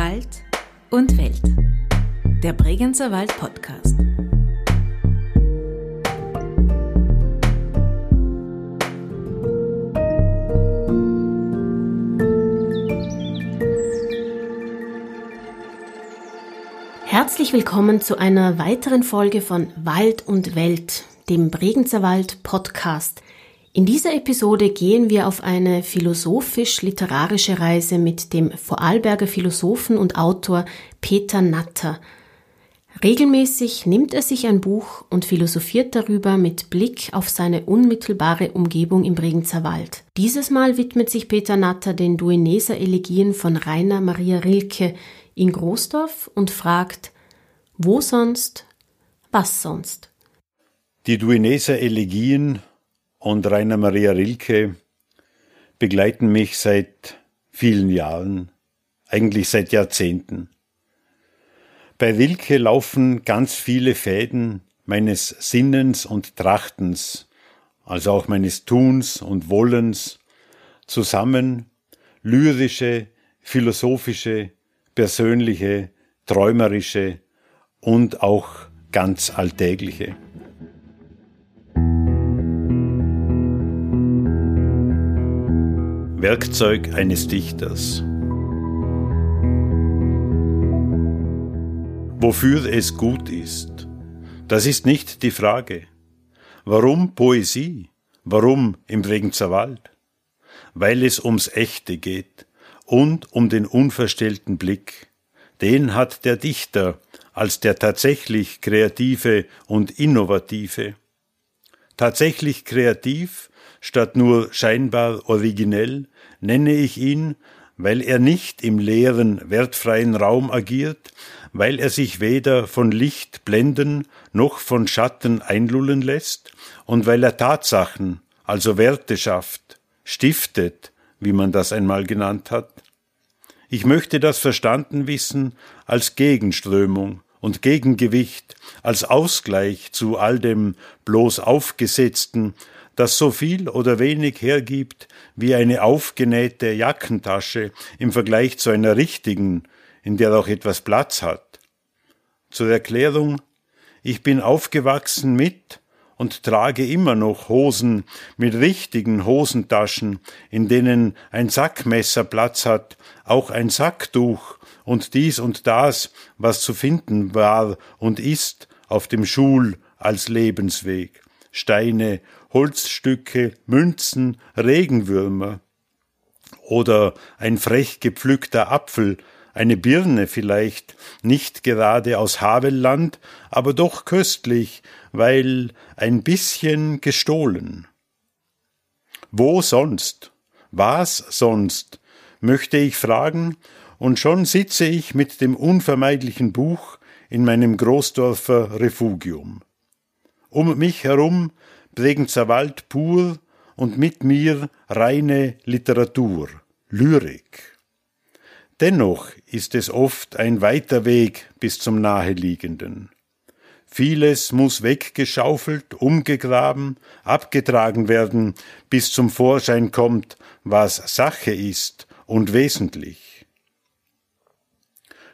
Wald und Welt. Der Bregenzer Wald Podcast. Herzlich willkommen zu einer weiteren Folge von Wald und Welt, dem Bregenzer Wald Podcast. In dieser Episode gehen wir auf eine philosophisch-literarische Reise mit dem Vorarlberger Philosophen und Autor Peter Natter. Regelmäßig nimmt er sich ein Buch und philosophiert darüber mit Blick auf seine unmittelbare Umgebung im Bregenzer Wald. Dieses Mal widmet sich Peter Natter den Dueneser Elegien von Rainer Maria Rilke in Großdorf und fragt, wo sonst, was sonst? Die Dueneser Elegien und Rainer Maria Rilke begleiten mich seit vielen Jahren, eigentlich seit Jahrzehnten. Bei Rilke laufen ganz viele Fäden meines Sinnens und Trachtens, also auch meines Tuns und Wollens, zusammen, lyrische, philosophische, persönliche, träumerische und auch ganz alltägliche. Werkzeug eines Dichters. Wofür es gut ist, das ist nicht die Frage. Warum Poesie? Warum im Bregenzer Wald? Weil es ums Echte geht und um den unverstellten Blick. Den hat der Dichter als der tatsächlich Kreative und Innovative. Tatsächlich kreativ statt nur scheinbar originell nenne ich ihn, weil er nicht im leeren, wertfreien Raum agiert, weil er sich weder von Licht blenden noch von Schatten einlullen lässt und weil er Tatsachen, also Werte schafft, stiftet, wie man das einmal genannt hat. Ich möchte das verstanden wissen als Gegenströmung und Gegengewicht, als Ausgleich zu all dem bloß Aufgesetzten, das so viel oder wenig hergibt wie eine aufgenähte Jackentasche im Vergleich zu einer richtigen, in der auch etwas Platz hat. Zur Erklärung, ich bin aufgewachsen mit und trage immer noch Hosen mit richtigen Hosentaschen, in denen ein Sackmesser Platz hat, auch ein Sacktuch und dies und das, was zu finden war und ist auf dem Schul als Lebensweg. Steine Holzstücke, Münzen, Regenwürmer. Oder ein frech gepflückter Apfel, eine Birne vielleicht, nicht gerade aus Havelland, aber doch köstlich, weil ein bisschen gestohlen. Wo sonst? Was sonst? möchte ich fragen, und schon sitze ich mit dem unvermeidlichen Buch in meinem Großdorfer Refugium. Um mich herum Bregenzer Wald pur und mit mir reine Literatur, Lyrik. Dennoch ist es oft ein weiter Weg bis zum Naheliegenden. Vieles muss weggeschaufelt, umgegraben, abgetragen werden, bis zum Vorschein kommt, was Sache ist und wesentlich.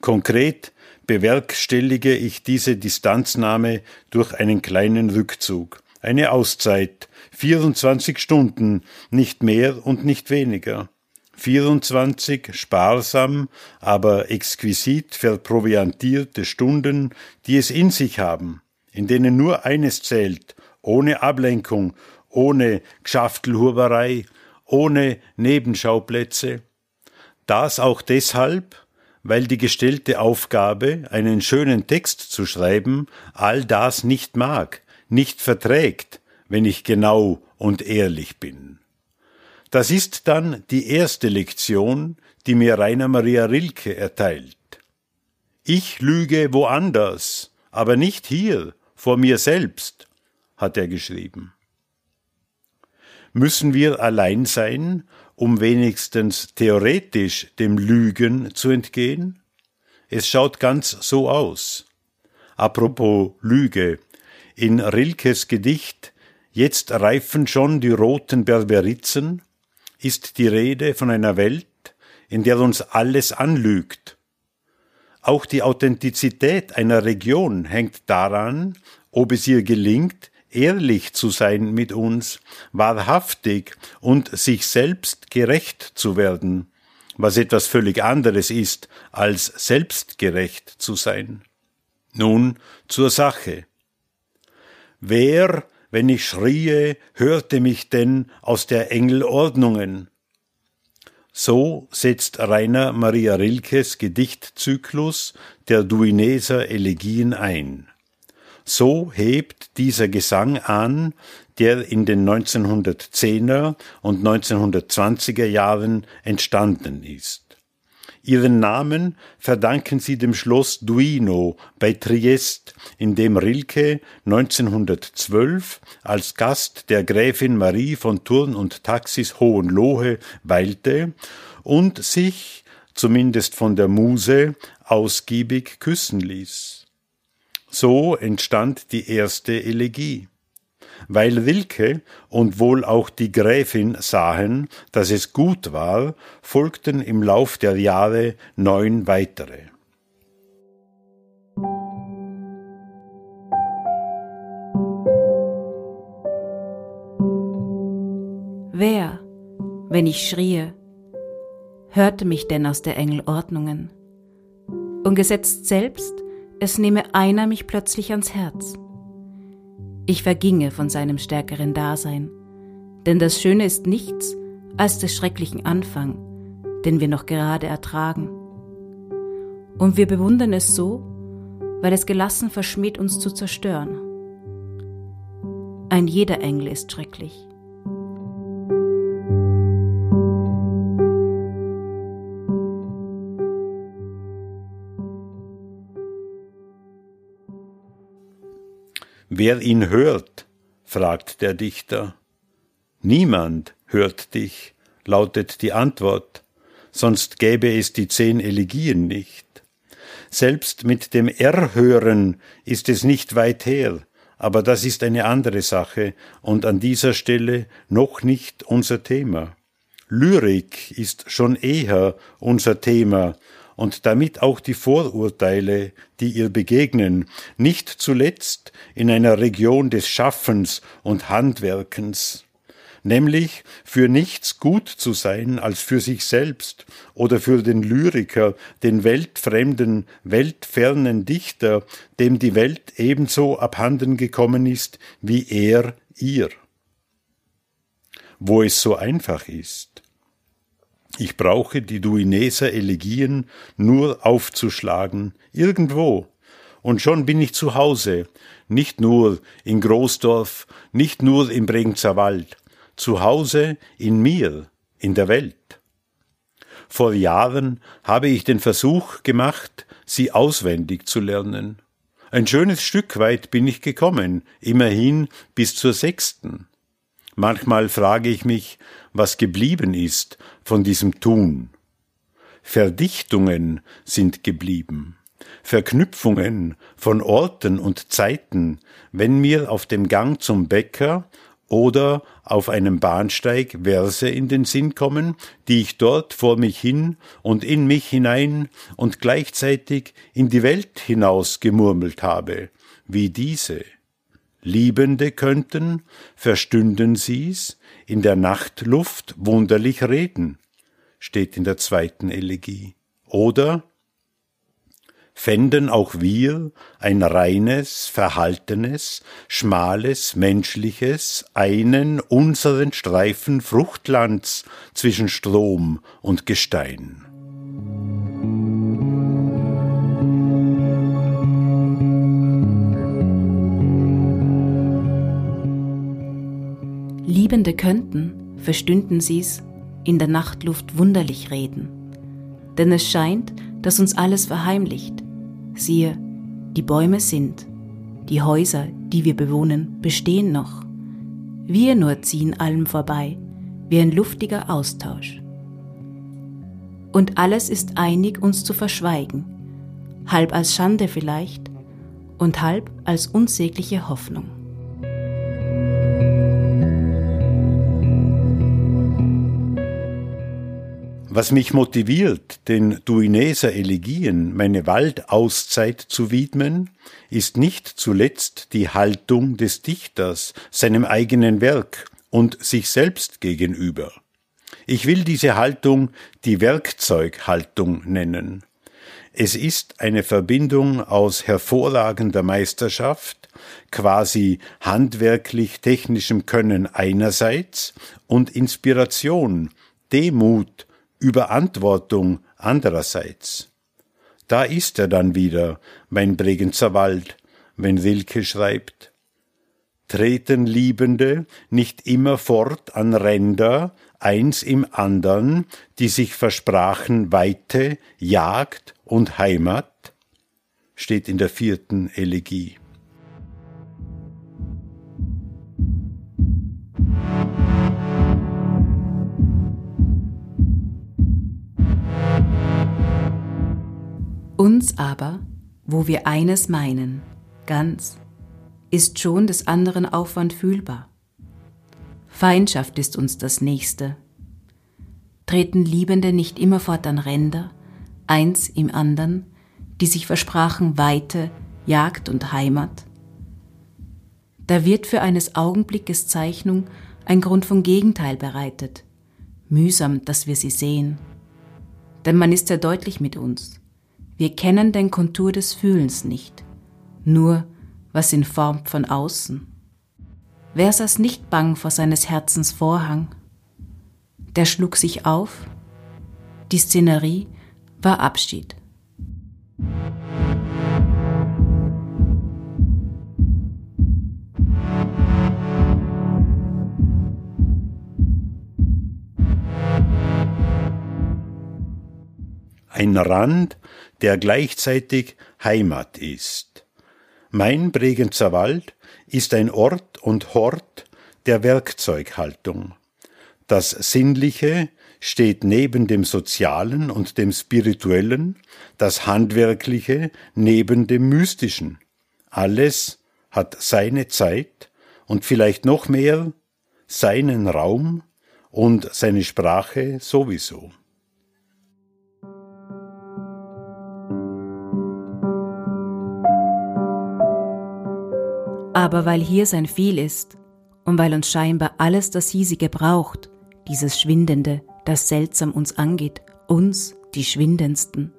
Konkret bewerkstellige ich diese Distanznahme durch einen kleinen Rückzug, eine Auszeit, 24 Stunden, nicht mehr und nicht weniger. 24 sparsam, aber exquisit verproviantierte Stunden, die es in sich haben, in denen nur eines zählt, ohne Ablenkung, ohne Gschaftelhuberei, ohne Nebenschauplätze. Das auch deshalb, weil die gestellte Aufgabe, einen schönen Text zu schreiben, all das nicht mag, nicht verträgt, wenn ich genau und ehrlich bin. Das ist dann die erste Lektion, die mir Rainer Maria Rilke erteilt. Ich lüge woanders, aber nicht hier, vor mir selbst, hat er geschrieben. Müssen wir allein sein, um wenigstens theoretisch dem Lügen zu entgehen? Es schaut ganz so aus. Apropos Lüge, in Rilkes Gedicht Jetzt reifen schon die roten Berberitzen ist die Rede von einer Welt, in der uns alles anlügt, auch die Authentizität einer Region hängt daran, ob es ihr gelingt, ehrlich zu sein mit uns, wahrhaftig und sich selbst gerecht zu werden, was etwas völlig anderes ist, als selbstgerecht zu sein. Nun zur Sache. Wer, wenn ich schrie, hörte mich denn aus der Engelordnungen? So setzt Rainer Maria Rilkes Gedichtzyklus der Duineser Elegien ein. So hebt dieser Gesang an, der in den 1910er und 1920er Jahren entstanden ist. Ihren Namen verdanken sie dem Schloss Duino bei Triest, in dem Rilke 1912 als Gast der Gräfin Marie von Thurn und Taxis Hohenlohe weilte und sich, zumindest von der Muse, ausgiebig küssen ließ. So entstand die erste Elegie. Weil Wilke und wohl auch die Gräfin sahen, dass es gut war, folgten im Lauf der Jahre neun weitere. Wer, wenn ich schrie, hörte mich denn aus der Engel Ordnungen? Und gesetzt selbst, es nehme einer mich plötzlich ans Herz. Ich verginge von seinem stärkeren Dasein, denn das Schöne ist nichts als des schrecklichen Anfang, den wir noch gerade ertragen. Und wir bewundern es so, weil es gelassen verschmäht, uns zu zerstören. Ein jeder Engel ist schrecklich. Wer ihn hört, fragt der Dichter. Niemand hört dich, lautet die Antwort, sonst gäbe es die zehn Elegien nicht. Selbst mit dem Erhören ist es nicht weit her, aber das ist eine andere Sache und an dieser Stelle noch nicht unser Thema. Lyrik ist schon eher unser Thema und damit auch die Vorurteile, die ihr begegnen, nicht zuletzt in einer Region des Schaffens und Handwerkens, nämlich für nichts gut zu sein als für sich selbst oder für den Lyriker, den weltfremden, weltfernen Dichter, dem die Welt ebenso abhanden gekommen ist wie er ihr. Wo es so einfach ist, ich brauche die Duineser Elegien nur aufzuschlagen, irgendwo, und schon bin ich zu Hause, nicht nur in Großdorf, nicht nur im Bregenzer Wald, zu Hause in mir, in der Welt. Vor Jahren habe ich den Versuch gemacht, sie auswendig zu lernen. Ein schönes Stück weit bin ich gekommen, immerhin bis zur sechsten. Manchmal frage ich mich, was geblieben ist von diesem Tun. Verdichtungen sind geblieben, Verknüpfungen von Orten und Zeiten, wenn mir auf dem Gang zum Bäcker oder auf einem Bahnsteig Verse in den Sinn kommen, die ich dort vor mich hin und in mich hinein und gleichzeitig in die Welt hinaus gemurmelt habe, wie diese. Liebende könnten, verstünden sie's, in der Nachtluft wunderlich reden, steht in der zweiten Elegie. Oder fänden auch wir ein reines, verhaltenes, schmales, menschliches, einen unseren Streifen Fruchtlands zwischen Strom und Gestein. Liebende könnten, verstünden sie's, in der Nachtluft wunderlich reden. Denn es scheint, dass uns alles verheimlicht. Siehe, die Bäume sind, die Häuser, die wir bewohnen, bestehen noch. Wir nur ziehen allem vorbei, wie ein luftiger Austausch. Und alles ist einig, uns zu verschweigen, halb als Schande vielleicht und halb als unsägliche Hoffnung. Was mich motiviert, den Duineser Elegien meine Waldauszeit zu widmen, ist nicht zuletzt die Haltung des Dichters seinem eigenen Werk und sich selbst gegenüber. Ich will diese Haltung die Werkzeughaltung nennen. Es ist eine Verbindung aus hervorragender Meisterschaft, quasi handwerklich technischem Können einerseits und Inspiration, Demut, Überantwortung andererseits. Da ist er dann wieder, mein Bregenzer Wald, wenn Wilke schreibt. Treten Liebende nicht immer fort an Ränder, eins im andern, die sich versprachen Weite, Jagd und Heimat? steht in der vierten Elegie. Uns aber, wo wir eines meinen, ganz, ist schon des anderen Aufwand fühlbar. Feindschaft ist uns das Nächste. Treten Liebende nicht immerfort an Ränder, eins im andern, die sich versprachen Weite, Jagd und Heimat? Da wird für eines Augenblickes Zeichnung ein Grund von Gegenteil bereitet, mühsam, dass wir sie sehen. Denn man ist sehr deutlich mit uns. Wir kennen den Kontur des Fühlens nicht, nur was ihn formt von außen. Wer saß nicht bang vor seines Herzens Vorhang? Der schlug sich auf, die Szenerie war Abschied. Ein Rand der gleichzeitig Heimat ist. Mein Bregenzer Wald ist ein Ort und Hort der Werkzeughaltung. Das Sinnliche steht neben dem Sozialen und dem Spirituellen, das Handwerkliche neben dem Mystischen. Alles hat seine Zeit und vielleicht noch mehr seinen Raum und seine Sprache sowieso. Aber weil hier sein Viel ist und weil uns scheinbar alles das Hiesige braucht, dieses Schwindende, das seltsam uns angeht, uns, die Schwindendsten.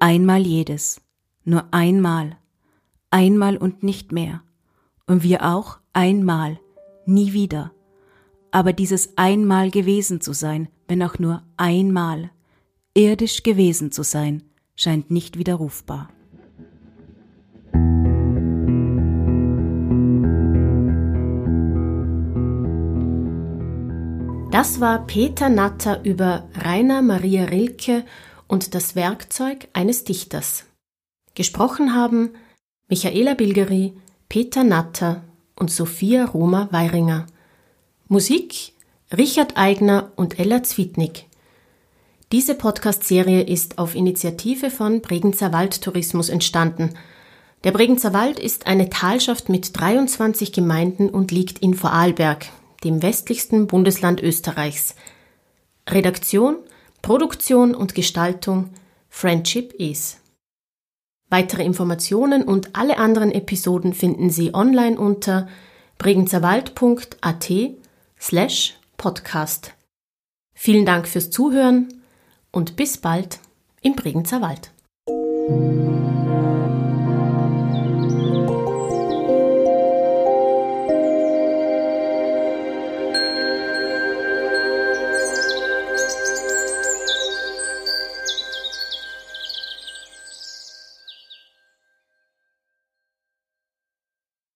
Einmal jedes, nur einmal, einmal und nicht mehr, und wir auch einmal, nie wieder. Aber dieses einmal gewesen zu sein, wenn auch nur einmal, irdisch gewesen zu sein, scheint nicht widerrufbar. Das war Peter Natter über Rainer Maria Rilke und das Werkzeug eines Dichters. Gesprochen haben Michaela Bilgeri, Peter Natter und Sophia Roma Weiringer. Musik Richard Eigner und Ella Zwietnik. Diese Podcast-Serie ist auf Initiative von Bregenzer Waldtourismus entstanden. Der Bregenzer Wald ist eine Talschaft mit 23 Gemeinden und liegt in Vorarlberg, dem westlichsten Bundesland Österreichs. Redaktion, Produktion und Gestaltung Friendship is. Weitere Informationen und alle anderen Episoden finden Sie online unter bregenzerwald.at slash podcast. Vielen Dank fürs Zuhören und bis bald im Bregenzer Wald.